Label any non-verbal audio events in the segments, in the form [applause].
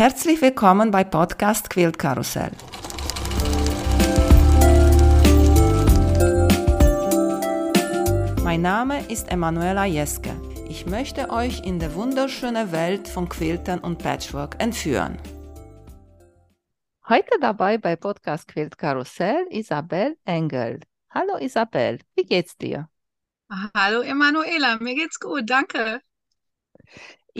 Herzlich willkommen bei Podcast Quilt Karussell. Mein Name ist Emanuela Jeske. Ich möchte euch in die wunderschöne Welt von Quiltern und Patchwork entführen. Heute dabei bei Podcast Quilt Karussell Isabel Engel. Hallo Isabel, wie geht's dir? Hallo Emanuela, mir geht's gut, danke.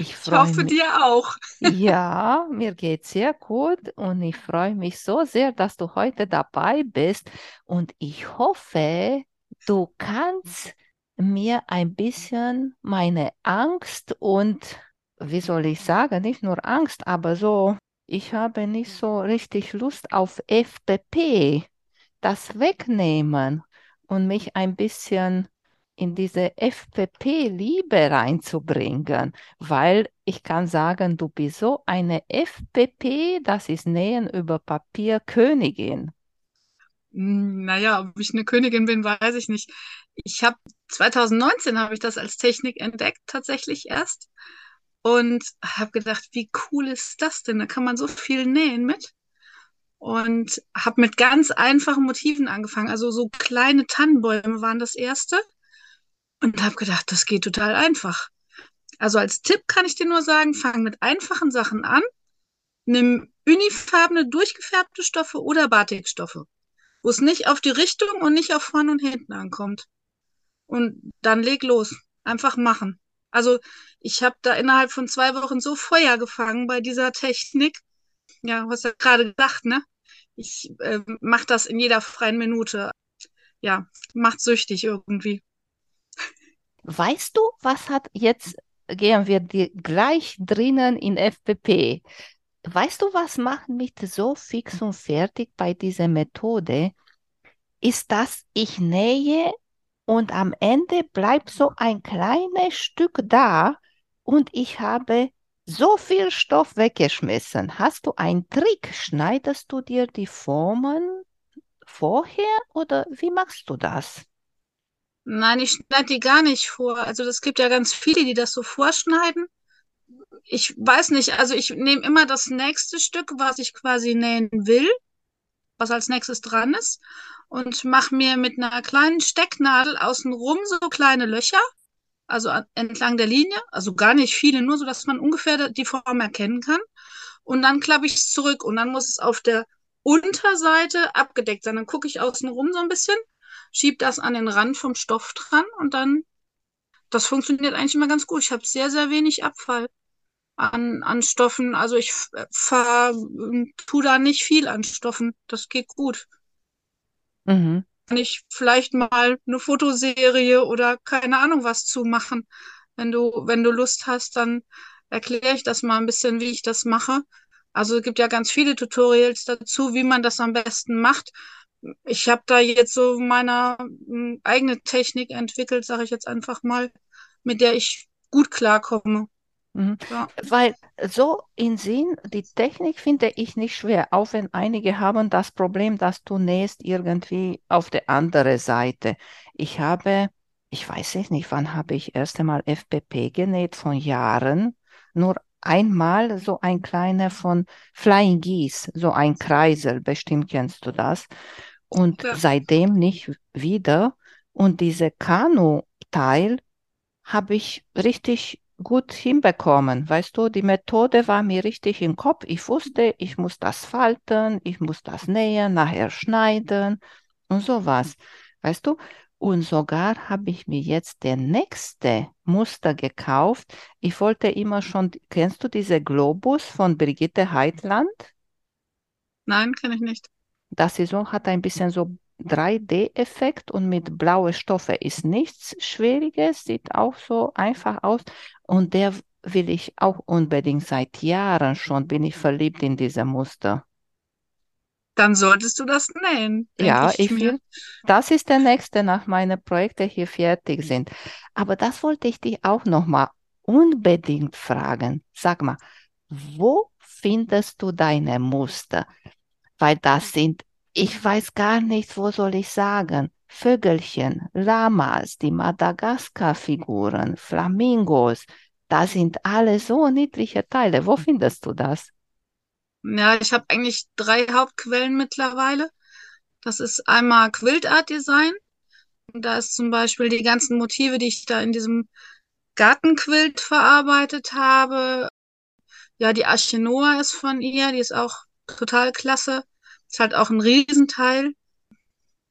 Ich, Ich hoffe mich. dir auch. [laughs] Ja, mir geht's sehr gut und ich freue mich so sehr, dass du heute dabei bist und ich hoffe, du kannst mir ein bisschen meine Angst und, wie soll ich sagen, nicht nur Angst, aber so, ich habe nicht so richtig Lust auf FPP, das wegnehmen und mich ein bisschen in diese FPP-Liebe reinzubringen, weil ich kann sagen, du bist so eine FPP, das ist Nähen über Papier Königin. Hm, Naja, ob ich eine Königin bin, weiß ich nicht. Ich habe 2019 habe ich das als Technik entdeckt, tatsächlich erst. Und habe gedacht, wie cool ist das denn? Da kann man so viel nähen mit. Und habe mit ganz einfachen Motiven angefangen. Also so kleine Tannenbäume waren das erste. Und habe gedacht, das geht total einfach. Also als Tipp kann ich dir nur sagen, fang mit einfachen Sachen an. Nimm unifarbene, durchgefärbte Stoffe oder Batikstoffe, wo es nicht auf die Richtung und nicht auf vorne und hinten ankommt. Und dann leg los. Einfach machen. Also ich habe da innerhalb von zwei Wochen so Feuer gefangen bei dieser Technik. Ja, was ja gerade gesagt, ne? Ich äh, mache das in jeder freien Minute. Ja, macht süchtig irgendwie. Weißt du, was hat jetzt, gehen wir gleich drinnen in FPP. Weißt du, was macht mich so fix und fertig bei dieser Methode? Ist, dass ich nähe und am Ende bleibt so ein kleines Stück da und ich habe so viel Stoff weggeschmissen. Hast du einen Trick? Schneidest du dir die Formen vorher oder wie machst du das? Nein, ich schneide die gar nicht vor. Also es gibt ja ganz viele, die das so vorschneiden. Ich weiß nicht, also ich nehme immer das nächste Stück, was ich quasi nähen will, was als nächstes dran ist, und mache mir mit einer kleinen Stecknadel außenrum so kleine Löcher, also an- entlang der Linie, also gar nicht viele, nur so, dass man ungefähr die Form erkennen kann. Und dann klappe ich es zurück und dann muss es auf der Unterseite abgedeckt sein. Dann gucke ich außenrum so ein bisschen, schiebe das an den Rand vom Stoff dran und dann, das funktioniert eigentlich immer ganz gut. Ich habe sehr, sehr wenig Abfall an, an Stoffen. Also ich f- ver, tu da nicht viel an Stoffen. Das geht gut. Mhm. Kann ich vielleicht mal eine Fotoserie oder keine Ahnung was zu machen. Wenn du, wenn du Lust hast, dann erkläre ich das mal ein bisschen, wie ich das mache. Also es gibt ja ganz viele Tutorials dazu, wie man das am besten macht. Ich habe da jetzt so meine mm, eigene Technik entwickelt, sage ich jetzt einfach mal, mit der ich gut klarkomme. Mhm. Ja. Weil so in Sinn, die Technik finde ich nicht schwer, auch wenn einige haben das Problem, dass du nähst irgendwie auf der anderen Seite. Ich habe, ich weiß es nicht, wann habe ich erst einmal FPP genäht, von Jahren, nur einmal so ein kleiner von Flying Geese, so ein Kreisel, bestimmt kennst du das, und Ja. seitdem nicht wieder. Und diese Kanu-Teil habe ich richtig gut hinbekommen. Weißt du, die Methode war mir richtig im Kopf. Ich wusste, ich muss das falten, ich muss das nähen, nachher schneiden und sowas. Weißt du? Und sogar habe ich mir jetzt der nächste Muster gekauft. Ich wollte immer schon, kennst du diese Globus von Brigitte Heitland? Nein, kenne ich nicht. Das so, hat ein bisschen so 3D-Effekt und mit blaue Stoffe ist nichts Schwieriges, sieht auch so einfach aus. Und der will ich auch unbedingt seit Jahren schon, bin ich verliebt in diese Muster. Dann solltest du das nähen, Ja, ich ich will, das ist der nächste, nach meinen Projekten hier fertig sind. Aber das wollte ich dich auch noch mal unbedingt fragen. Sag mal, wo findest du deine Muster? Weil das sind, ich weiß gar nicht, wo soll ich sagen, Vögelchen, Lamas, die Madagaskar-Figuren, Flamingos, das sind alle so niedliche Teile. Wo findest du das? Ja, ich habe eigentlich drei Hauptquellen mittlerweile. Das ist einmal Quilt Art Design. Da ist zum Beispiel die ganzen Motive, die ich da in diesem Gartenquilt verarbeitet habe. Ja, die Arche Noah ist von ihr, die ist auch total klasse. Ist halt auch ein Riesenteil.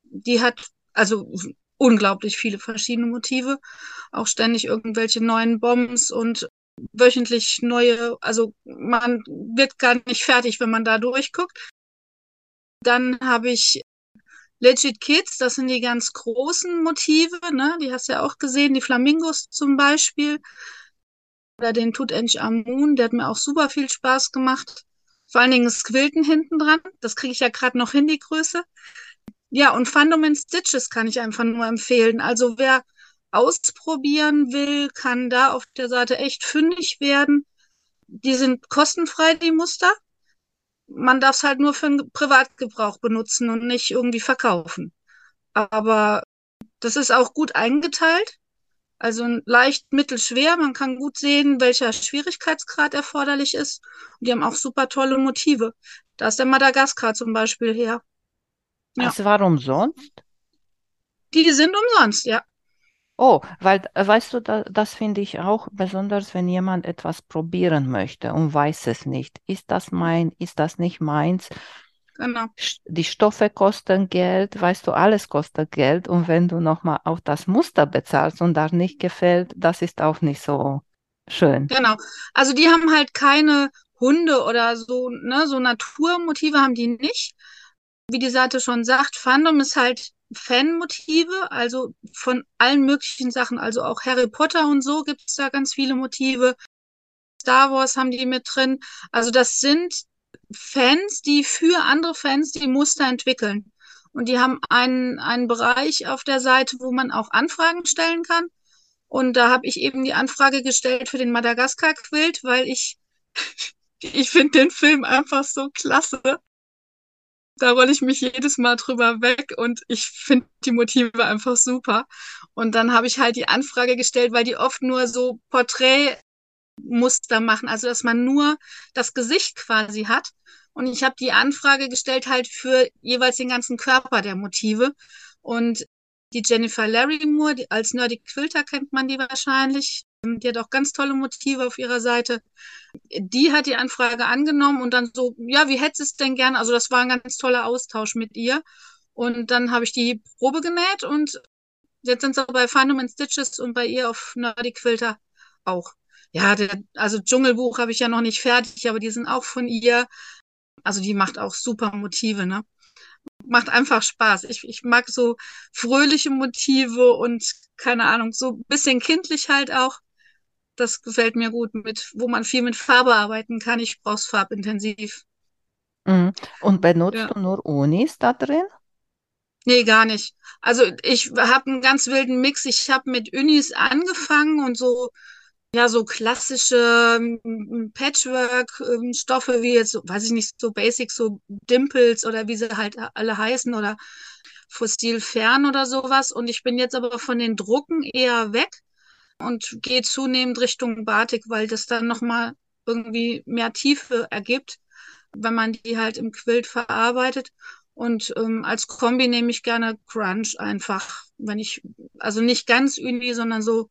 Die hat also unglaublich viele verschiedene Motive, auch ständig irgendwelche neuen Bombs und wöchentlich neue, also man wird gar nicht fertig, wenn man da durchguckt. Dann habe ich Legit Kids, das sind die ganz großen Motive, ne? Die hast du ja auch gesehen, die Flamingos zum Beispiel. Oder den Tutanchamun, der hat mir auch super viel Spaß gemacht. Vor allen Dingen das hinten dran. Das kriege ich ja gerade noch hin, die Größe. Ja, und Fundament Stitches kann ich einfach nur empfehlen. Also wer ausprobieren will, kann da auf der Seite echt fündig werden. Die sind kostenfrei, die Muster. Man darf es halt nur für einen Privatgebrauch benutzen und nicht irgendwie verkaufen. Aber das ist auch gut eingeteilt. Also leicht, mittelschwer. Man kann gut sehen, welcher Schwierigkeitsgrad erforderlich ist. Und die haben auch super tolle Motive. Da ist der Madagaskar zum Beispiel her. Ja. Also warum sonst? Die sind umsonst, ja. Oh, weil, äh, weißt du, da, das finde ich auch besonders, wenn jemand etwas probieren möchte und weiß es nicht. Ist das mein, ist das nicht meins? Genau. Die Stoffe kosten Geld, weißt du, alles kostet Geld. Und wenn du nochmal auf das Muster bezahlst und das nicht gefällt, das ist auch nicht so schön. Genau. Also die haben halt keine Hunde oder so, ne, so Naturmotive haben die nicht. Wie die Seite schon sagt, Fandom ist halt Fanmotive, also von allen möglichen Sachen, also auch Harry Potter und so gibt es da ganz viele Motive. Star Wars haben die mit drin. Also das sind Fans, die für andere Fans die Muster entwickeln. Und die haben einen, einen Bereich auf der Seite, wo man auch Anfragen stellen kann. Und da habe ich eben die Anfrage gestellt für den Madagaskar-Quilt, weil ich, [laughs] ich finde den Film einfach so klasse da rolle ich mich jedes Mal drüber weg und ich finde die Motive einfach super. Und dann habe ich halt die Anfrage gestellt, weil die oft nur so Porträtmuster machen, also dass man nur das Gesicht quasi hat. Und ich habe die Anfrage gestellt halt für jeweils den ganzen Körper der Motive. Und die Jennifer Larrymore, die, als Nerdy Quilter kennt man die wahrscheinlich. Die hat auch ganz tolle Motive auf ihrer Seite. Die hat die Anfrage angenommen und dann so, ja, wie hättest du es denn gern? Also das war ein ganz toller Austausch mit ihr. Und dann habe ich die Probe genäht und jetzt sind sie bei Fandom and Stitches und bei ihr auf Nerdy Quilter auch. Ja, der, also Dschungelbuch habe ich ja noch nicht fertig, aber die sind auch von ihr. Also die macht auch super Motive, ne? macht einfach Spaß. Ich, ich mag so fröhliche Motive und keine Ahnung, so ein bisschen kindlich halt auch. Das gefällt mir gut, mit, wo man viel mit Farbe arbeiten kann. Ich brauche es farbintensiv. Mhm. Und benutzt ja. du nur Unis da drin? Nee, gar nicht. Also ich habe einen ganz wilden Mix. Ich habe mit Unis angefangen und so ja, so klassische ähm, Patchwork-Stoffe ähm, wie jetzt, weiß ich nicht, so Basic, so Dimples oder wie sie halt alle heißen oder Fossil Fern oder sowas. Und ich bin jetzt aber von den Drucken eher weg und gehe zunehmend Richtung Batik, weil das dann nochmal irgendwie mehr Tiefe ergibt, wenn man die halt im Quilt verarbeitet. Und ähm, als Kombi nehme ich gerne Crunch einfach, wenn ich, also nicht ganz Uni, sondern so,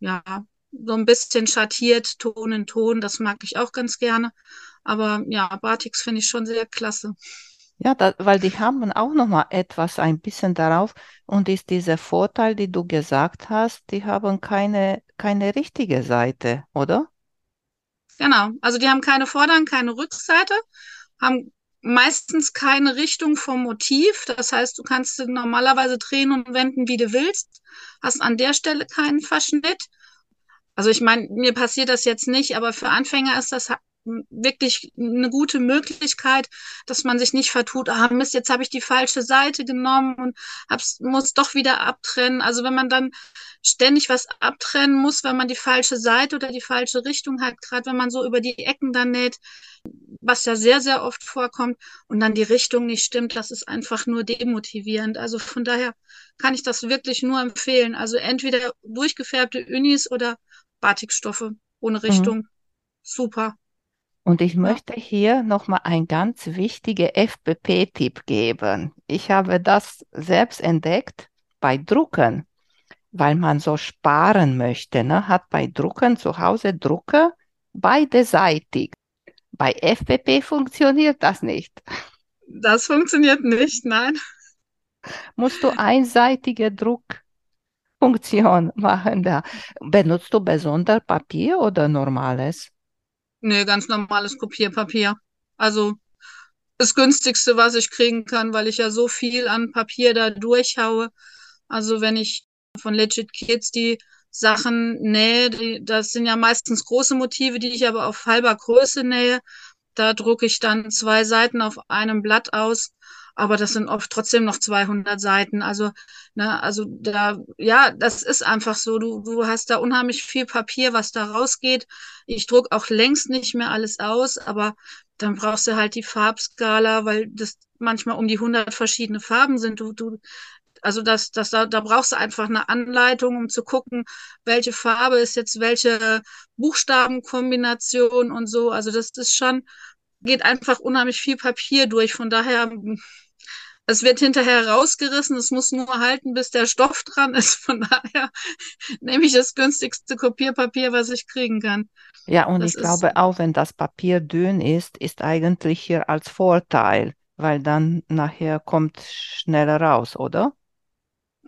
ja, so ein bisschen schattiert, Ton in Ton, das mag ich auch ganz gerne. Aber ja, Batiks finde ich schon sehr klasse. Ja, da, weil die haben auch noch mal etwas ein bisschen darauf und ist dieser Vorteil, die du gesagt hast, die haben keine, keine richtige Seite, oder? Genau, also die haben keine Vorder- keine Rückseite, haben meistens keine Richtung vom Motiv. Das heißt, du kannst normalerweise drehen und wenden, wie du willst, hast an der Stelle keinen Verschnitt also ich meine, mir passiert das jetzt nicht, aber für Anfänger ist das wirklich eine gute Möglichkeit, dass man sich nicht vertut, ah Mist, jetzt habe ich die falsche Seite genommen und hab's, muss doch wieder abtrennen. Also wenn man dann ständig was abtrennen muss, wenn man die falsche Seite oder die falsche Richtung hat, gerade wenn man so über die Ecken dann näht, was ja sehr, sehr oft vorkommt und dann die Richtung nicht stimmt, das ist einfach nur demotivierend. Also von daher kann ich das wirklich nur empfehlen. Also entweder durchgefärbte Unis oder Batikstoffe ohne mhm. Richtung. Mhm. Super. Und ich möchte hier nochmal ein ganz wichtiger FPP-Tipp geben. Ich habe das selbst entdeckt bei Drucken, weil man so sparen möchte. Ne? Hat bei Drucken zu Hause Drucker beiderseitig. Bei FPP funktioniert das nicht. Das funktioniert nicht, nein. Musst du einseitige Druckfunktion machen da. Benutzt du besonders Papier oder normales? Nee, ganz normales Kopierpapier. Also das günstigste, was ich kriegen kann, weil ich ja so viel an Papier da durchhaue. Also wenn ich von Legit Kids die Sachen nähe, die, das sind ja meistens große Motive, die ich aber auf halber Größe nähe. Da drucke ich dann zwei Seiten auf einem Blatt aus, aber das sind oft trotzdem noch 200 Seiten. Also, ne, also da, ja, das ist einfach so. Du, du hast da unheimlich viel Papier, was da rausgeht. Ich druck auch längst nicht mehr alles aus, aber dann brauchst du halt die Farbskala, weil das manchmal um die 100 verschiedene Farben sind. Du, du, also das, das, da, da brauchst du einfach eine Anleitung, um zu gucken, welche Farbe ist jetzt welche Buchstabenkombination und so. Also das ist schon, geht einfach unheimlich viel Papier durch. Von daher, es wird hinterher rausgerissen, es muss nur halten, bis der Stoff [laughs] dran ist. Von daher [laughs] nehme ich das günstigste Kopierpapier, was ich kriegen kann. Ja, und das ich glaube auch, wenn das Papier dünn ist, ist eigentlich hier als Vorteil, weil dann nachher kommt schneller raus, oder?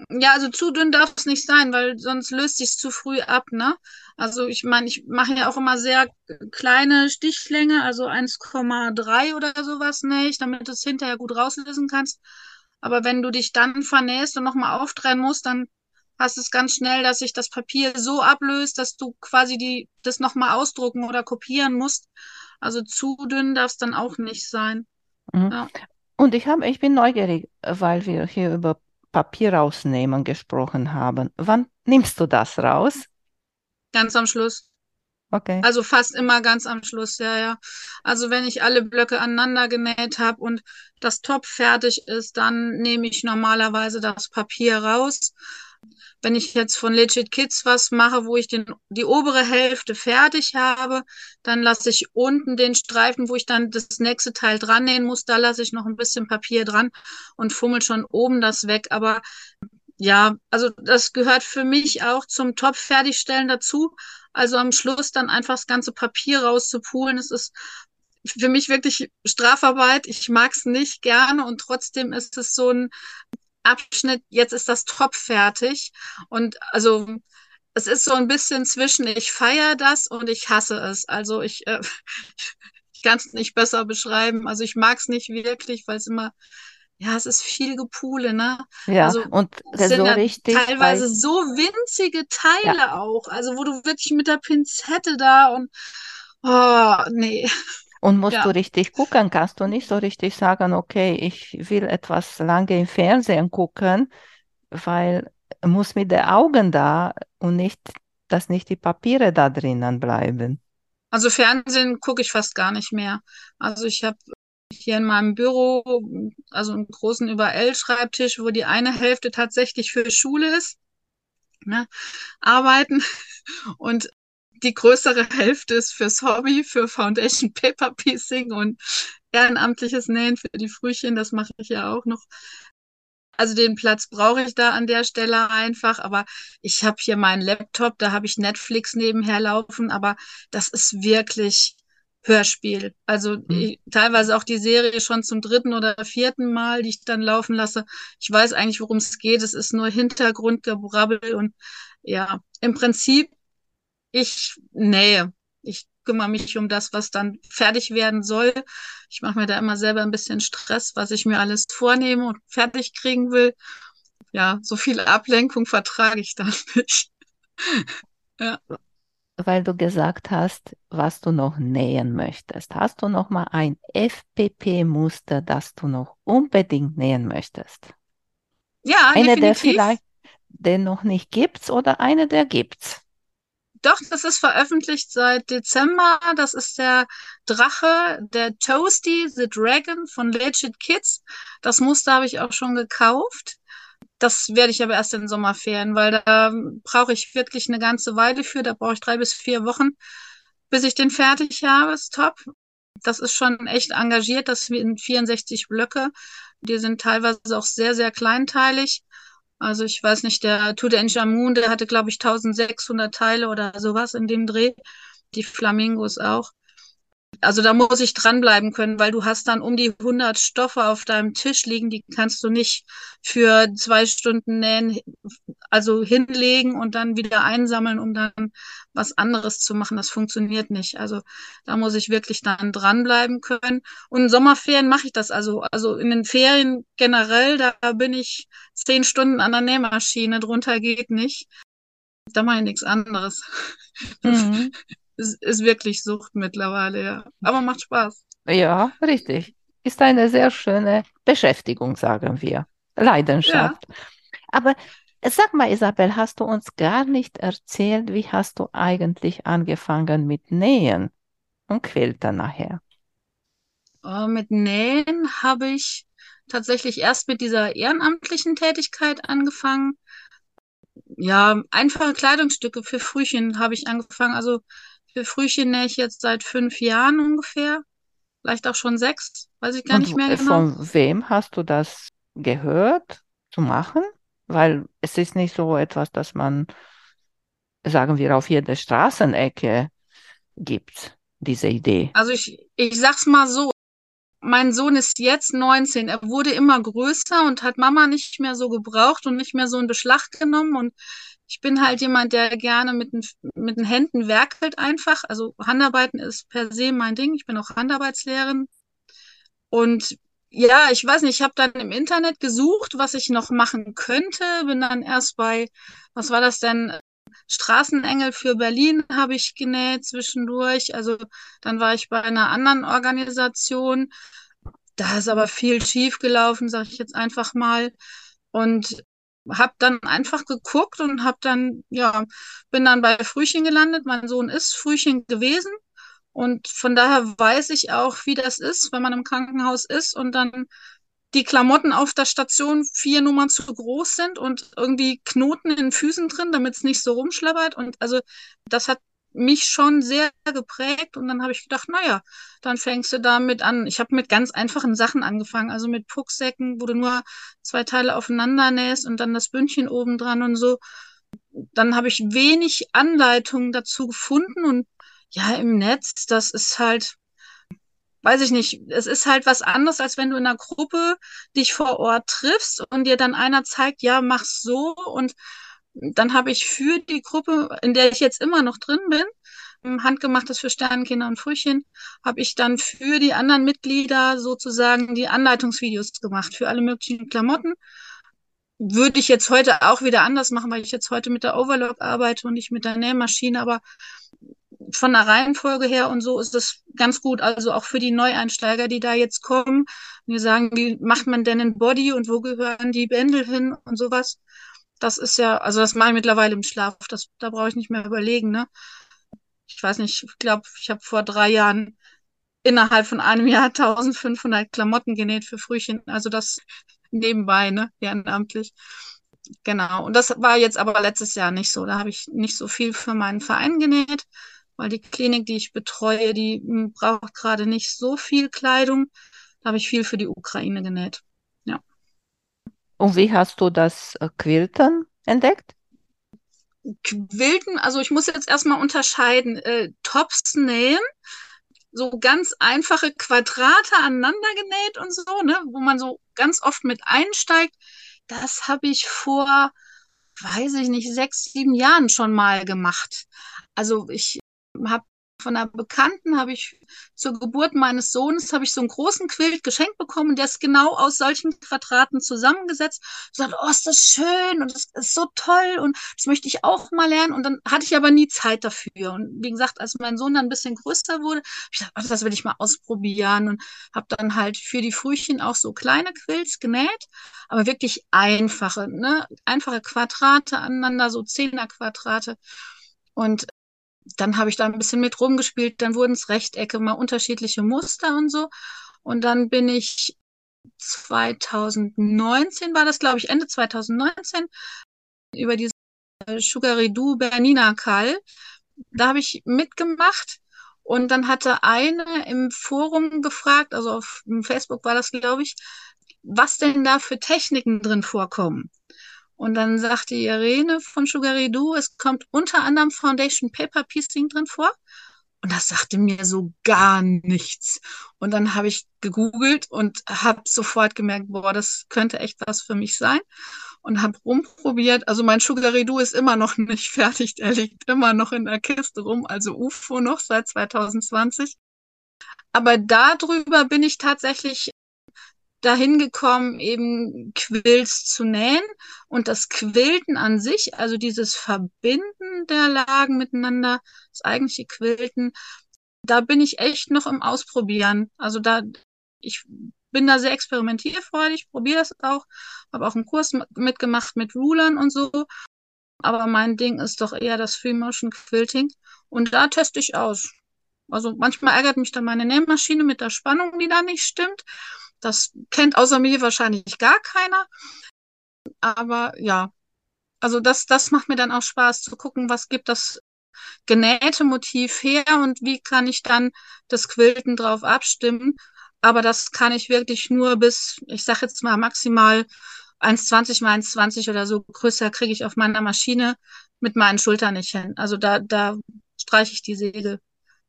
Ja, also zu dünn darf es nicht sein, weil sonst löst sich zu früh ab, ne? Also ich meine, ich mache ja auch immer sehr kleine Stichlänge, also 1,3 oder sowas nähe damit du es hinterher gut rauslösen kannst. Aber wenn du dich dann vernähst und nochmal auftrennen musst, dann hast du es ganz schnell, dass sich das Papier so ablöst, dass du quasi die, das nochmal ausdrucken oder kopieren musst. Also zu dünn darf es dann auch nicht sein. Mhm. Ja. Und ich habe, ich bin neugierig, weil wir hier über Papier rausnehmen gesprochen haben. Wann nimmst du das raus? Ganz am Schluss. Okay. Also fast immer ganz am Schluss, ja, ja. Also wenn ich alle Blöcke aneinander genäht habe und das Top fertig ist, dann nehme ich normalerweise das Papier raus wenn ich jetzt von Legit Kids was mache, wo ich den, die obere Hälfte fertig habe, dann lasse ich unten den Streifen, wo ich dann das nächste Teil dran nähen muss, da lasse ich noch ein bisschen Papier dran und fummel schon oben das weg. Aber ja, also das gehört für mich auch zum Top fertigstellen dazu. Also am Schluss dann einfach das ganze Papier rauszupulen. Es ist für mich wirklich Strafarbeit. Ich mag es nicht gerne und trotzdem ist es so ein Abschnitt, jetzt ist das Top fertig. Und also es ist so ein bisschen zwischen, ich feiere das und ich hasse es. Also ich, äh, [laughs] ich kann es nicht besser beschreiben. Also ich mag es nicht wirklich, weil es immer, ja, es ist viel Gepule, ne? Ja, also, und es sind so richtig. Teilweise so winzige Teile ja. auch. Also wo du wirklich mit der Pinzette da und oh, nee. Und musst ja. du richtig gucken, kannst du nicht so richtig sagen, okay, ich will etwas lange im Fernsehen gucken, weil muss mit den Augen da und nicht, dass nicht die Papiere da drinnen bleiben. Also Fernsehen gucke ich fast gar nicht mehr. Also ich habe hier in meinem Büro also einen großen Über-L-Schreibtisch, wo die eine Hälfte tatsächlich für Schule ist, ne, arbeiten [laughs] und die größere Hälfte ist fürs Hobby, für Foundation Paper Piecing und ehrenamtliches Nähen für die Frühchen. Das mache ich ja auch noch. Also den Platz brauche ich da an der Stelle einfach, aber ich habe hier meinen Laptop, da habe ich Netflix nebenher laufen, aber das ist wirklich Hörspiel. Also mhm. ich, teilweise auch die Serie schon zum dritten oder vierten Mal, die ich dann laufen lasse. Ich weiß eigentlich, worum es geht. Es ist nur Hintergrundgebrabbel und ja, im Prinzip ich nähe. Ich kümmere mich um das, was dann fertig werden soll. Ich mache mir da immer selber ein bisschen Stress, was ich mir alles vornehme und fertig kriegen will. Ja, so viel Ablenkung vertrage ich dann [laughs] nicht. ja. Weil du gesagt hast, was du noch nähen möchtest. Hast du noch mal ein FPP-Muster, das du noch unbedingt nähen möchtest? Ja, eine, definitiv. der vielleicht den noch nicht gibt's oder eine, der gibt's? Doch, das ist veröffentlicht seit Dezember. Das ist der Drache, der Toasty, The Dragon von Legit Kids. Das Muster habe ich auch schon gekauft. Das werde ich aber erst in Sommerferien, weil da brauche ich wirklich eine ganze Weile für. Da brauche ich drei bis vier Wochen, bis ich den fertig habe. Ist top. das ist schon echt engagiert. Das sind 64 Blöcke. Die sind teilweise auch sehr, sehr kleinteilig. Also ich weiß nicht, der Tutanchamun, der hatte, glaube ich, 1600 Teile oder sowas in dem Dreh. Die Flamingos auch also da muss ich dranbleiben können, weil du hast dann um die 100 Stoffe auf deinem Tisch liegen, die kannst du nicht für zwei Stunden nähen, also hinlegen und dann wieder einsammeln, um dann was anderes zu machen. Das funktioniert nicht. Also da muss ich wirklich dann dranbleiben können. Und in Sommerferien mache ich das also. Also in den Ferien generell, da bin ich zehn Stunden an der Nähmaschine, drunter geht nicht. Da mache ich nichts anderes. Mhm [laughs] ist, ist wirklich Sucht mittlerweile, ja. Aber macht Spaß. Ja, richtig. Ist eine sehr schöne Beschäftigung, sagen wir. Leidenschaft. Ja. Aber sag mal, Isabel, hast du uns gar nicht erzählt, wie hast du eigentlich angefangen mit Nähen und Quiltern nachher? Oh, mit Nähen habe ich tatsächlich erst mit dieser ehrenamtlichen Tätigkeit angefangen. Ja, einfache Kleidungsstücke für Frühchen habe ich angefangen. Also Frühchen ich jetzt seit fünf Jahren ungefähr. Vielleicht auch schon sechs, weiß ich gar Und nicht mehr genau. Von wem hast du das gehört zu machen? Weil es ist nicht so etwas, das man, sagen wir, auf jeder Straßenecke gibt, diese Idee. Also ich, ich sag's mal so, mein Sohn ist jetzt 19. Er wurde immer größer und hat Mama nicht mehr so gebraucht und nicht mehr so in Beschlag genommen. Und ich bin halt jemand, der gerne mit den, mit den Händen werkelt einfach. Also Handarbeiten ist per se mein Ding. Ich bin auch Handarbeitslehrerin. Und ja, ich weiß nicht, ich habe dann im Internet gesucht, was ich noch machen könnte. Bin dann erst bei, was war das denn? Straßenengel für Berlin habe ich genäht zwischendurch. Also dann war ich bei einer anderen Organisation. Da ist aber viel schief gelaufen, sage ich jetzt einfach mal. Und habe dann einfach geguckt und habe dann, ja, bin dann bei Frühchen gelandet. Mein Sohn ist Frühchen gewesen. Und von daher weiß ich auch, wie das ist, wenn man im Krankenhaus ist und dann die Klamotten auf der Station vier Nummern zu groß sind und irgendwie Knoten in den Füßen drin, damit es nicht so rumschlabbert. Und also das hat mich schon sehr geprägt und dann habe ich gedacht, naja, dann fängst du damit an. Ich habe mit ganz einfachen Sachen angefangen, also mit Pucksäcken, wo du nur zwei Teile aufeinander nähst und dann das Bündchen oben dran und so. Dann habe ich wenig Anleitungen dazu gefunden und ja, im Netz, das ist halt, weiß ich nicht, es ist halt was anderes, als wenn du in einer Gruppe dich vor Ort triffst und dir dann einer zeigt, ja, mach's so und dann habe ich für die Gruppe, in der ich jetzt immer noch drin bin, handgemachtes für Sternenkinder und Frühchen, habe ich dann für die anderen Mitglieder sozusagen die Anleitungsvideos gemacht für alle möglichen Klamotten. Würde ich jetzt heute auch wieder anders machen, weil ich jetzt heute mit der Overlock arbeite und nicht mit der Nähmaschine, aber von der Reihenfolge her und so ist das ganz gut. Also auch für die Neueinsteiger, die da jetzt kommen, die sagen, wie macht man denn ein Body und wo gehören die Bändel hin und sowas. Das ist ja, also das mache ich mittlerweile im Schlaf. Das, da brauche ich nicht mehr überlegen, ne? Ich weiß nicht, ich glaube, ich habe vor drei Jahren innerhalb von einem Jahr [laughs] 1500 Klamotten genäht für Frühchen. Also das nebenbei, ne? Ehrenamtlich. Genau. Und das war jetzt aber letztes Jahr nicht so. Da habe ich nicht so viel für meinen Verein genäht, weil die Klinik, die ich betreue, die hm, braucht gerade nicht so viel Kleidung. Da habe ich viel für die Ukraine genäht. Und wie hast du das äh, Quilten entdeckt? Quilten, also ich muss jetzt erstmal unterscheiden, äh, Tops nähen, so ganz einfache Quadrate aneinander genäht und so, ne, wo man so ganz oft mit einsteigt. Das habe ich vor, weiß ich nicht, sechs, sieben Jahren schon mal gemacht. Also ich habe von einer Bekannten habe ich zur Geburt meines Sohnes habe ich so einen großen Quilt geschenkt bekommen, der ist genau aus solchen Quadraten zusammengesetzt. Ich sagte, oh, ist das schön und das ist so toll und das möchte ich auch mal lernen. Und dann hatte ich aber nie Zeit dafür. Und wie gesagt, als mein Sohn dann ein bisschen größer wurde, ich dachte, oh, das will ich mal ausprobieren und habe dann halt für die Frühchen auch so kleine Quilts genäht, aber wirklich einfache, ne, einfache Quadrate aneinander, so Zehner-Quadrate. Und dann habe ich da ein bisschen mit rumgespielt, dann wurden es Rechtecke, mal unterschiedliche Muster und so. Und dann bin ich 2019, war das glaube ich, Ende 2019, über diese Sugaridou Bernina Kall. Da habe ich mitgemacht Und dann hatte eine im Forum gefragt, also auf Facebook war das, glaube ich, was denn da für Techniken drin vorkommen. Und dann sagte Irene von Sugaridoo, es kommt unter anderem Foundation Paper Piecing drin vor. Und das sagte mir so gar nichts. Und dann habe ich gegoogelt und habe sofort gemerkt, boah, das könnte echt was für mich sein. Und habe rumprobiert. Also mein Sugaridoo ist immer noch [laughs] nicht fertig. Der liegt immer noch in der Kiste rum. Also UFO noch seit 2020. Aber darüber bin ich tatsächlich dahin gekommen, eben Quills zu nähen und das Quilten an sich, also dieses Verbinden der Lagen miteinander, das eigentliche Quilten, da bin ich echt noch im Ausprobieren. Also da, ich bin da sehr experimentierfreudig, probiere das auch, habe auch einen Kurs mitgemacht mit Rulern und so. Aber mein Ding ist doch eher das Free Motion Quilting und da teste ich aus. Also manchmal ärgert mich dann meine Nähmaschine mit der Spannung, die da nicht stimmt. Das kennt außer mir wahrscheinlich gar keiner. Aber ja, also das, das macht mir dann auch Spaß zu gucken, was gibt das genähte Motiv her und wie kann ich dann das Quilten drauf abstimmen. Aber das kann ich wirklich nur bis, ich sag jetzt mal maximal 1,20 mal 1,20 oder so größer kriege ich auf meiner Maschine mit meinen Schultern nicht hin. Also da, da streiche ich die Segel.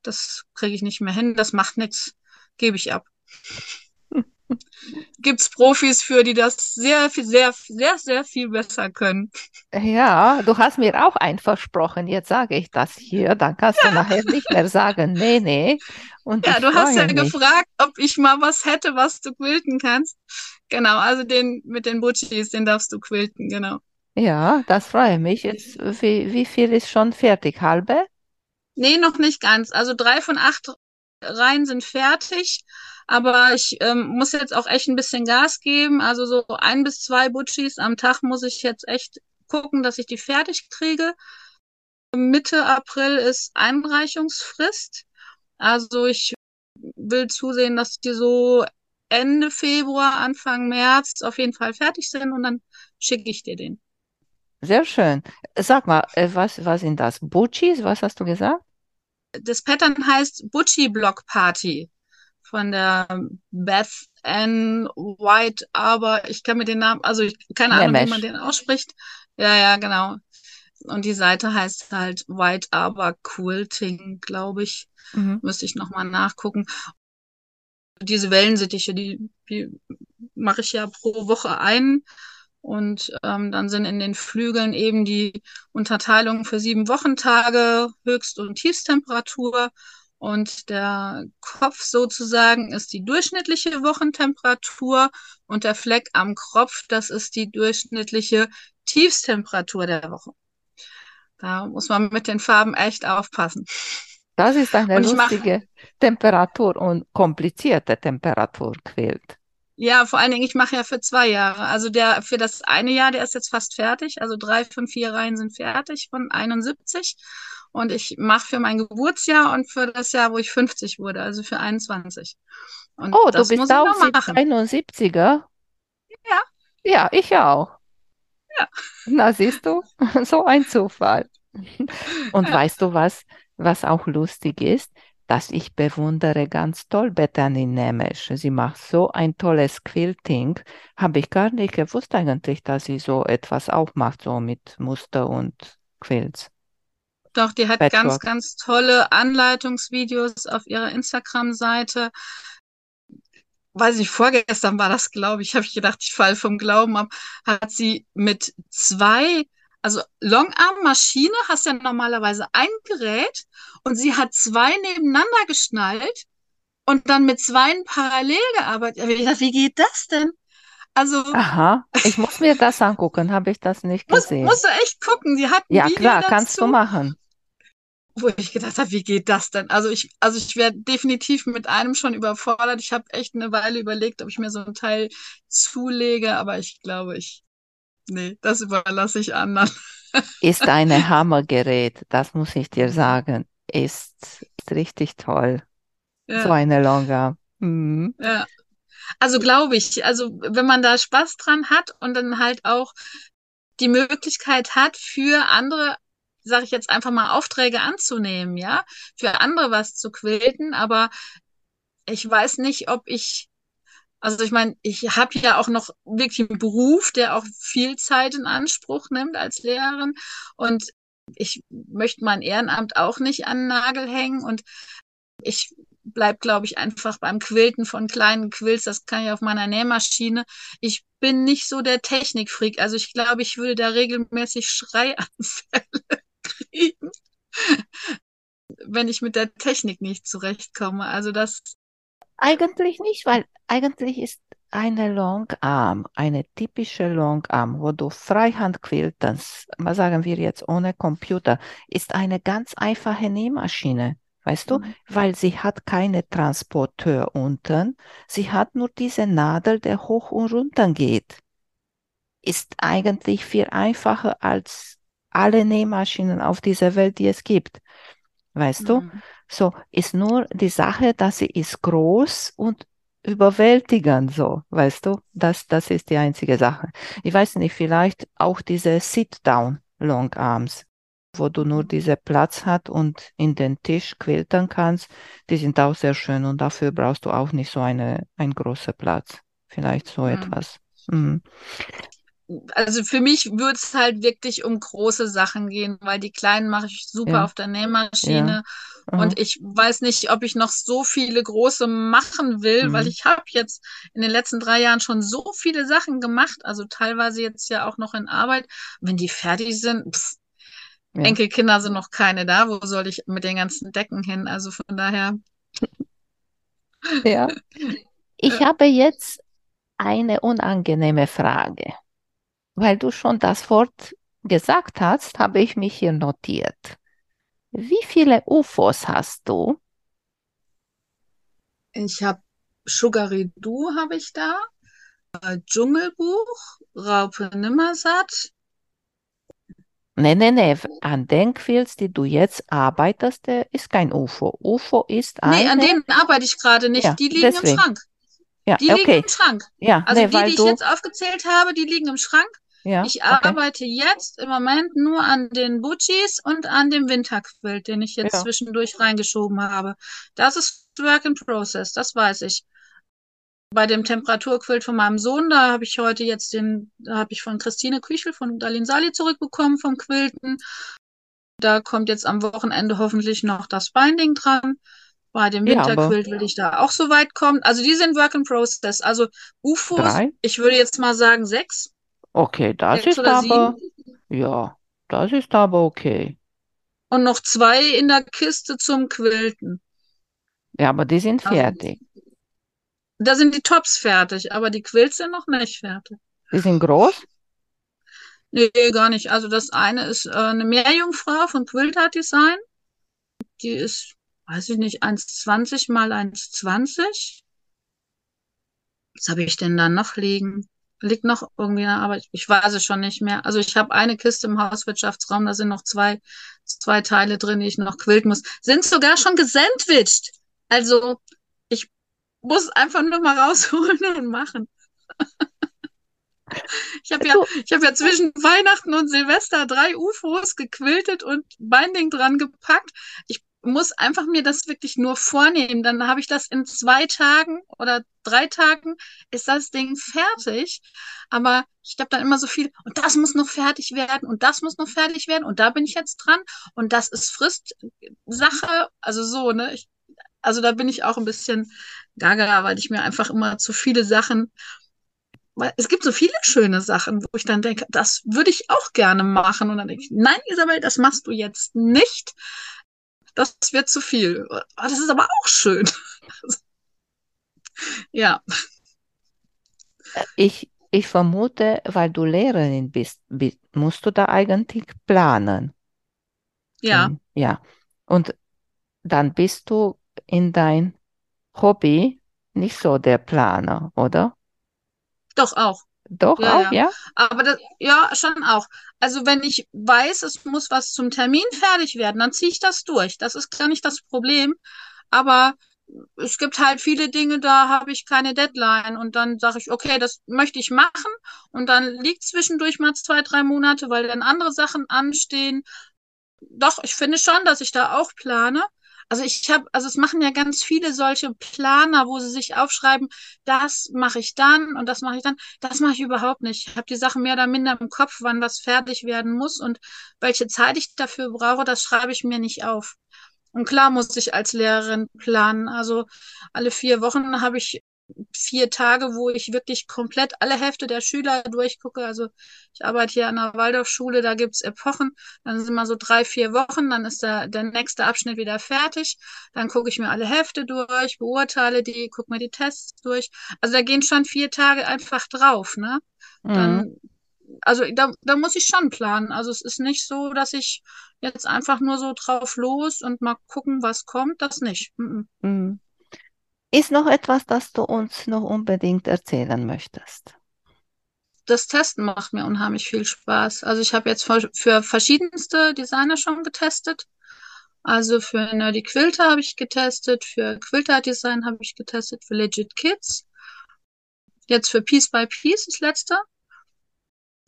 Das kriege ich nicht mehr hin. Das macht nichts. Gebe ich ab gibt's Profis für, die das sehr, sehr, sehr, sehr viel besser können. Ja, du hast mir auch ein versprochen. Jetzt sage ich das hier. Dann kannst ja. du nachher nicht mehr sagen, nee, nee. Und ja, du hast ja mich. gefragt, ob ich mal was hätte, was du quilten kannst. Genau, also den mit den Butchis, den darfst du quilten, genau. Ja, das freue mich. Jetzt, wie, wie viel ist schon fertig? Halbe? Nee, noch nicht ganz. Also drei von acht Reihen sind fertig. Aber ich ähm, muss jetzt auch echt ein bisschen Gas geben. Also so ein bis zwei Butchis am Tag muss ich jetzt echt gucken, dass ich die fertig kriege. Mitte April ist Einreichungsfrist. Also ich will zusehen, dass die so Ende Februar, Anfang März auf jeden Fall fertig sind und dann schicke ich dir den. Sehr schön. Sag mal, äh, was, was sind das? Butchis? Was hast du gesagt? Das Pattern heißt Butchie Block Party von der Beth Ann White, aber ich kann mir den Namen, also ich, keine Ahnung, wie man den ausspricht. Ja, ja, genau. Und die Seite heißt halt White Arbor Quilting, glaube ich. Mhm. Müsste ich nochmal nachgucken. Diese Wellensittiche, die, die mache ich ja pro Woche ein. Und ähm, dann sind in den Flügeln eben die Unterteilungen für sieben Wochentage, Höchst- und Tiefstemperatur. Und der Kopf sozusagen ist die durchschnittliche Wochentemperatur und der Fleck am Kropf, das ist die durchschnittliche Tiefstemperatur der Woche. Da muss man mit den Farben echt aufpassen. Das ist eine lustige Temperatur und komplizierte Temperatur quält. Ja, vor allen Dingen, ich mache ja für zwei Jahre. Also der für das eine Jahr, der ist jetzt fast fertig. Also drei von vier Reihen sind fertig von 71. Und ich mache für mein Geburtsjahr und für das Jahr, wo ich 50 wurde, also für 21. Und oh, du bist auch 71er? Ja. Ja, ich auch. Ja. Na, siehst du, [laughs] so ein Zufall. [laughs] Und ja. weißt du was, was auch lustig ist? Dass ich bewundere ganz toll Bethany Nemesch. Sie macht so ein tolles Quilting. Habe ich gar nicht gewusst eigentlich, dass sie so etwas auch macht, so mit Muster und Quilts. Doch, die hat Patchwork. ganz, ganz tolle Anleitungsvideos auf ihrer Instagram-Seite. Weiß ich, vorgestern war das, glaube ich, habe ich gedacht, ich falle vom Glauben ab, hat sie mit zwei, also Longarm-Maschine hast ja normalerweise ein Gerät und sie hat zwei nebeneinander geschnallt und dann mit zwei parallel gearbeitet. Ich dachte, wie geht das denn? Also. Aha, ich muss mir das angucken, habe ich das nicht gesehen. Muss, musst du echt gucken. Sie hat ja, klar, dazu. kannst du machen wo ich gedacht habe, wie geht das denn? Also ich, also ich wäre definitiv mit einem schon überfordert. Ich habe echt eine Weile überlegt, ob ich mir so ein Teil zulege, aber ich glaube, ich, nee, das überlasse ich anderen. [laughs] Ist ein Hammergerät, das muss ich dir sagen. Ist, ist richtig toll. Ja. So eine Longa. Mhm. Ja. Also glaube ich, also wenn man da Spaß dran hat und dann halt auch die Möglichkeit hat, für andere sage ich jetzt einfach mal, Aufträge anzunehmen, ja, für andere was zu quilten, aber ich weiß nicht, ob ich, also ich meine, ich habe ja auch noch wirklich einen Beruf, der auch viel Zeit in Anspruch nimmt als Lehrerin und ich möchte mein Ehrenamt auch nicht an den Nagel hängen und ich bleib, glaube ich, einfach beim Quilten von kleinen Quills. Das kann ich auf meiner Nähmaschine. Ich bin nicht so der Technikfreak. Also ich glaube, ich würde da regelmäßig Schreianfälle [laughs] kriegen, wenn ich mit der Technik nicht zurechtkomme. Also das. Eigentlich nicht, weil eigentlich ist eine Longarm, eine typische Longarm, wo du Freihand quiltest, was sagen wir jetzt ohne Computer, ist eine ganz einfache Nähmaschine. Weißt du, Mhm. weil sie hat keine Transporteur unten, sie hat nur diese Nadel, der hoch und runter geht. Ist eigentlich viel einfacher als alle Nähmaschinen auf dieser Welt, die es gibt. Weißt du? So ist nur die Sache, dass sie ist groß und überwältigend so, weißt du? Das, das ist die einzige Sache. Ich weiß nicht, vielleicht auch diese Sit-Down Longarms, wo du nur Mhm. diese Platz hat und in den Tisch quiltern kannst, die sind auch sehr schön und dafür brauchst du auch nicht so eine, ein großer Platz. Vielleicht so Mhm. etwas. Mhm. Also für mich würde es halt wirklich um große Sachen gehen, weil die kleinen mache ich super Ja. auf der Nähmaschine. Mhm. Und ich weiß nicht, ob ich noch so viele große machen will, weil Mhm. ich habe jetzt in den letzten drei Jahren schon so viele Sachen gemacht, also teilweise jetzt ja auch noch in Arbeit. Wenn die fertig sind, pff, Ja. Enkelkinder sind noch keine da, wo soll ich mit den ganzen Decken hin? Also von daher, Ja. [laughs] Ich habe jetzt eine unangenehme Frage. Weil du schon das Wort gesagt hast, habe ich mich hier notiert. Wie viele UFOs hast du? ich habe Sugary Du habe ich da, äh, Dschungelbuch, Raupe Nimmersatt. Nee, nee, nee. An den Quills, die du jetzt arbeitest, der ist kein UFO. UFO ist Nee, an denen arbeite ich gerade nicht. Ja, Die liegen im deswegen. Schrank. Ja, Die liegen okay. im Schrank. Ja, Also nee, die, die ich du. jetzt aufgezählt habe, die liegen im Schrank. Ja, Ich okay. arbeite jetzt im Moment nur an den Butchis und an dem Winterquilt, den ich jetzt Ja. zwischendurch reingeschoben habe. Das ist Work in Process, das weiß ich. Bei dem Temperaturquilt von meinem Sohn, da habe ich heute jetzt den, da habe ich von Christine Küchel von Dalin Sali zurückbekommen vom Quilten. Da kommt jetzt am Wochenende hoffentlich noch das Binding dran. Bei dem Ja, Winterquilt will ich da auch so weit kommen. Also die sind Work in Process. Also UFOs, drei? ich würde jetzt mal sagen sechs, Okay, das sechs ist oder aber. sieben. Ja, das ist aber okay. Und noch zwei in der Kiste zum Quilten. Ja, aber die sind Also fertig. da sind die Tops fertig, aber die Quilts sind noch nicht fertig. Die sind groß? Nee, gar nicht. Also das eine ist äh, eine Meerjungfrau von Quilt Art Design. Die ist, weiß ich nicht, 1,20 mal 1,20. Was habe ich denn da noch liegen? Liegt noch irgendwie, aber ich, ich weiß es schon nicht mehr. Also ich habe eine Kiste im Hauswirtschaftsraum, da sind noch zwei, zwei Teile drin, die ich noch quilten muss. Sind sogar schon gesandwiched. Also ich muss einfach nur mal [laughs] rausholen und machen. Ich habe ja, ich habe ja zwischen Weihnachten und Silvester drei UFOs gequiltet und Binding dran gepackt. Ich muss einfach mir das wirklich nur vornehmen. Dann habe ich das in zwei Tagen oder drei Tagen ist das Ding fertig. Aber ich habe dann immer so viel und das muss noch fertig werden und das muss noch fertig werden und da bin ich jetzt dran und das ist Fristsache. Also so, ne? Ich, also da bin ich auch ein bisschen gaga, weil ich mir einfach immer zu viele Sachen weil es gibt so viele schöne Sachen, wo ich dann denke, das würde ich auch gerne machen. Und dann denke ich, nein, Isabel, das machst du jetzt nicht. Das wird zu viel. Das ist aber auch schön. [laughs] Ja. ich, ich vermute, weil du Lehrerin bist, bi- musst du da eigentlich planen. Ja. Ja. Und dann bist du in dein Hobby nicht so der Planer, oder? Doch auch. Doch Ja, auch, ja. ja? Aber das, ja, schon auch. Also wenn ich weiß, es muss was zum Termin fertig werden, dann ziehe ich das durch. Das ist gar nicht das Problem. Aber es gibt halt viele Dinge, da habe ich keine Deadline. Und dann sage ich, okay, das möchte ich machen. Und dann liegt zwischendurch mal zwei, drei Monate, weil dann andere Sachen anstehen. doch, ich finde schon, dass ich da auch plane. Also ich habe, also es machen ja ganz viele solche Planer, wo sie sich aufschreiben, das mache ich dann und das mache ich dann. Das mache ich überhaupt nicht. Ich habe die Sachen mehr oder minder im Kopf, wann was fertig werden muss und welche Zeit ich dafür brauche, das schreibe ich mir nicht auf. Und klar muss ich als Lehrerin planen. Also alle vier Wochen habe ich vier Tage, wo ich wirklich komplett alle Hefte der Schüler durchgucke. Also ich arbeite hier an der Waldorfschule, da gibt's Epochen, dann sind mal so drei, vier Wochen, dann ist der, der nächste Abschnitt wieder fertig. Dann gucke ich mir alle Hefte durch, beurteile die, gucke mir die Tests durch. Also da gehen schon vier Tage einfach drauf, ne? Dann, Mhm. also da, da muss ich schon planen. Also es ist nicht so, dass ich jetzt einfach nur so drauf los und mal gucken, was kommt, das nicht. Mhm. Mhm. Ist noch etwas, das du uns noch unbedingt erzählen möchtest? das Testen macht mir unheimlich viel Spaß. Also ich habe jetzt für, verschiedenste Designer schon getestet. Also für Nerdy Quilter habe ich getestet, für Quilter Design habe ich getestet, für Legit Kids. Jetzt für Piece by Piece, das letzte.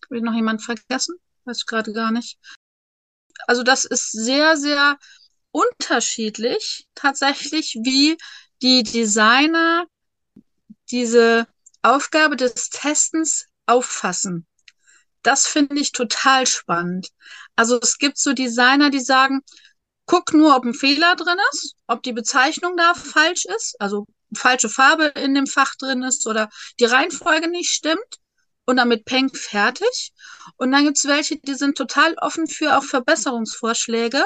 Habe ich noch jemand vergessen? Weiß ich gerade gar nicht. Also das ist sehr, sehr unterschiedlich tatsächlich, wie die Designer diese Aufgabe des Testens auffassen. Das finde ich total spannend. Also es gibt so Designer, die sagen, guck nur, ob ein Fehler drin ist, ob die Bezeichnung da falsch ist, also falsche Farbe in dem Fach drin ist oder die Reihenfolge nicht stimmt und damit Peng fertig. Und dann gibt es welche, die sind total offen für auch Verbesserungsvorschläge.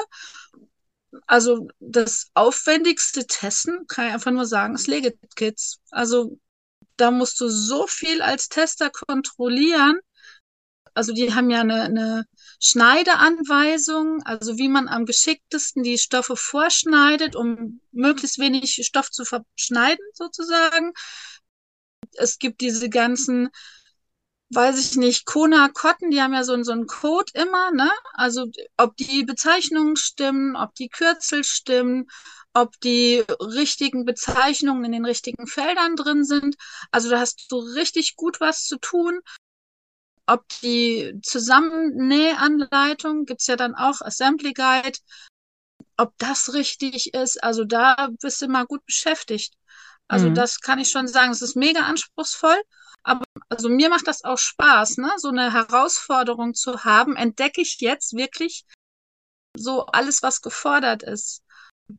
Also das aufwendigste Testen, kann ich einfach nur sagen, ist Legit Kids. Also da musst du so viel als Tester kontrollieren. Also die haben ja eine, eine Schneideanweisung, also wie man am geschicktesten die Stoffe vorschneidet, um möglichst wenig Stoff zu verschneiden, sozusagen. Es gibt diese ganzen, weiß ich nicht, Kona Cotton, die haben ja so, so einen Code immer, ne? Also ob die Bezeichnungen stimmen, ob die Kürzel stimmen, ob die richtigen Bezeichnungen in den richtigen Feldern drin sind. Also da hast du richtig gut was zu tun. Ob die Zusammennähanleitung, gibt's ja dann auch Assembly Guide, ob das richtig ist. Also da bist du mal gut beschäftigt. Also Mhm. das kann ich schon sagen. Es ist mega anspruchsvoll. Aber also mir macht das auch Spaß, ne? So eine Herausforderung zu haben, entdecke ich jetzt wirklich so alles, was gefordert ist.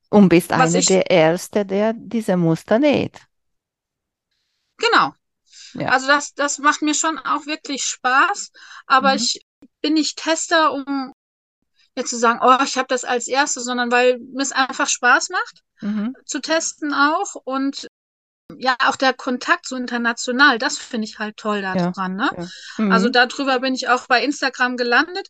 Und bist Was eine der Erste, der diese Muster näht. Genau. Ja. Also das, das macht mir schon auch wirklich Spaß. Aber Mhm. ich bin nicht Tester, um jetzt zu sagen, oh, ich habe das als Erste, sondern weil mir es einfach Spaß macht Mhm. zu testen auch und ja, auch der Kontakt so international, das finde ich halt toll Ja. daran, ne? Ja. Also Mhm. darüber bin ich auch bei Instagram gelandet.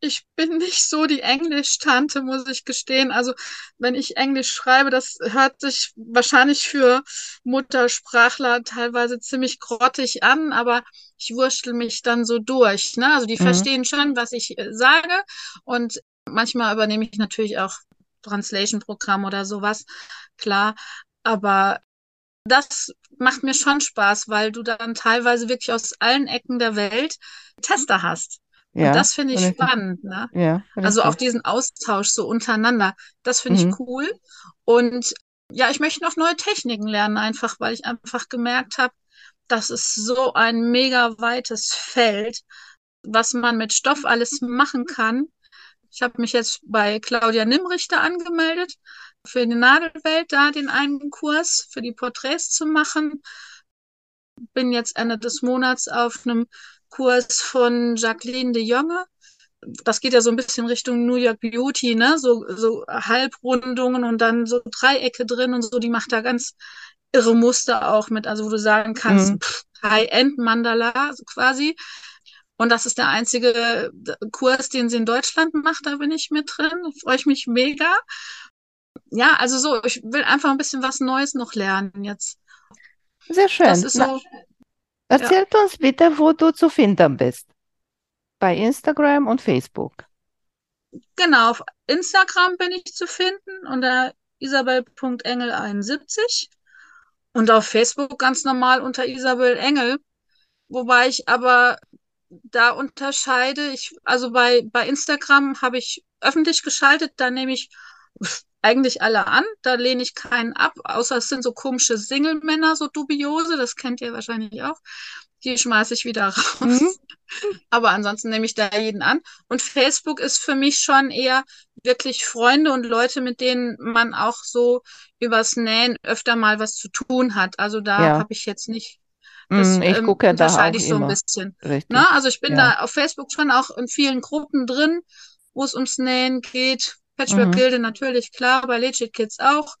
Ich bin [laughs] nicht so die Englisch-Tante, muss ich gestehen. Also wenn ich Englisch schreibe, das hört sich wahrscheinlich für Muttersprachler teilweise ziemlich grottig an, aber ich wurschtel mich dann so durch. Ne? Also die Mhm. verstehen schon, was ich äh, sage. Und manchmal übernehme ich natürlich auch Translation-Programm oder sowas, klar. Aber das macht mir schon Spaß, weil du dann teilweise wirklich aus allen Ecken der Welt Tester hast. Und Ja, das finde ich spannend, ne? Ja, Also auch diesen Austausch so untereinander, das finde Mhm. ich cool. Und ja, ich möchte noch neue Techniken lernen, einfach weil ich einfach gemerkt habe, das ist so ein mega weites Feld, was man mit Stoff alles machen kann. Ich habe mich jetzt bei Claudia Nimrichter angemeldet, für die Nadelwelt da den einen Kurs für die Porträts zu machen. Bin jetzt Ende des Monats auf einem Kurs von Jacqueline de Jonge. Das geht ja so ein bisschen Richtung New York Beauty, ne? So, so Halbrundungen und dann so Dreiecke drin und so. Die macht da ganz irre Muster auch mit, also wo du sagen kannst, Mhm. High-End-Mandala quasi. Und das ist der einzige Kurs, den sie in Deutschland macht. Da bin ich mit drin. Freue ich mich mega. Ja, also so, ich will einfach ein bisschen was Neues noch lernen jetzt. Sehr schön. Ist Na, so, erzählt uns bitte, wo du zu finden bist. Bei Instagram und Facebook. genau, auf Instagram bin ich zu finden unter isabel.engel71 und auf Facebook ganz normal unter Isabel Engel. Wobei ich aber da unterscheide, ich, also bei, bei Instagram habe ich öffentlich geschaltet, da nehme ich eigentlich alle an. Da lehne ich keinen ab, außer es sind so komische Single-Männer, so dubiose, das kennt ihr wahrscheinlich auch. Die schmeiße ich wieder [laughs] raus. Mhm. Aber ansonsten nehme ich da jeden an. Und Facebook ist für mich schon eher wirklich Freunde und Leute, mit denen man auch so übers Nähen öfter mal was zu tun hat. Also da ja. habe ich jetzt nicht. Das mm, ich ähm, gucke da auch ich so immer. ein bisschen. Richtig. Na, also ich bin ja. da auf Facebook schon auch in vielen Gruppen drin, wo es ums Nähen geht. Patchwork-Gilde mhm. natürlich, klar, bei Legit Kids auch.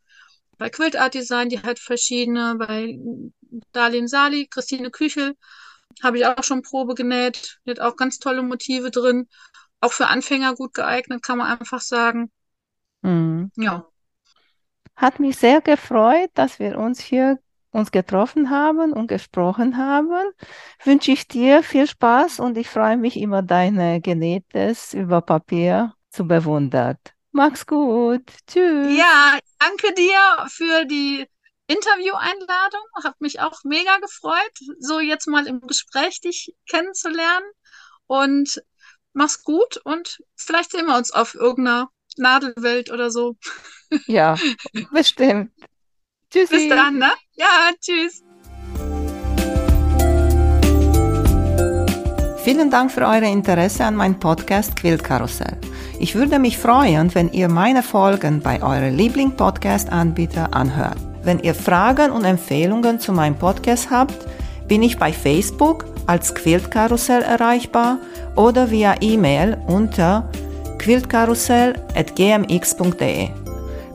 Bei Quilt Art Design, die hat verschiedene, bei Darlene Sali, Christine Küchel, habe ich auch schon Probe genäht. Die hat auch ganz tolle Motive drin. Auch für Anfänger gut geeignet, kann man einfach sagen. Mhm. Ja. Hat mich sehr gefreut, dass wir uns hier uns getroffen haben und gesprochen haben. Wünsche ich dir viel Spaß und ich freue mich immer, deine Genähtes über Papier zu bewundern. Mach's gut. Tschüss. Ja, danke dir für die Interview-Einladung. Hat mich auch mega gefreut, so jetzt mal im Gespräch dich kennenzulernen. Und mach's gut und vielleicht sehen wir uns auf irgendeiner Nadelwelt oder so. Ja, [laughs] bestimmt. Tschüssi. Bis dann, ne? Ja, tschüss. Vielen Dank für euer Interesse an meinem Podcast Quiltkarussell. Ich würde mich freuen, wenn ihr meine Folgen bei eurem Liebling-Podcast-Anbieter anhört. Wenn ihr Fragen und Empfehlungen zu meinem Podcast habt, bin ich bei Facebook als Quiltkarussell erreichbar oder via E-Mail unter quiltkarussell.gmx.de.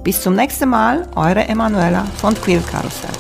Bis zum nächsten Mal, eure Emanuela von Quiltkarussell.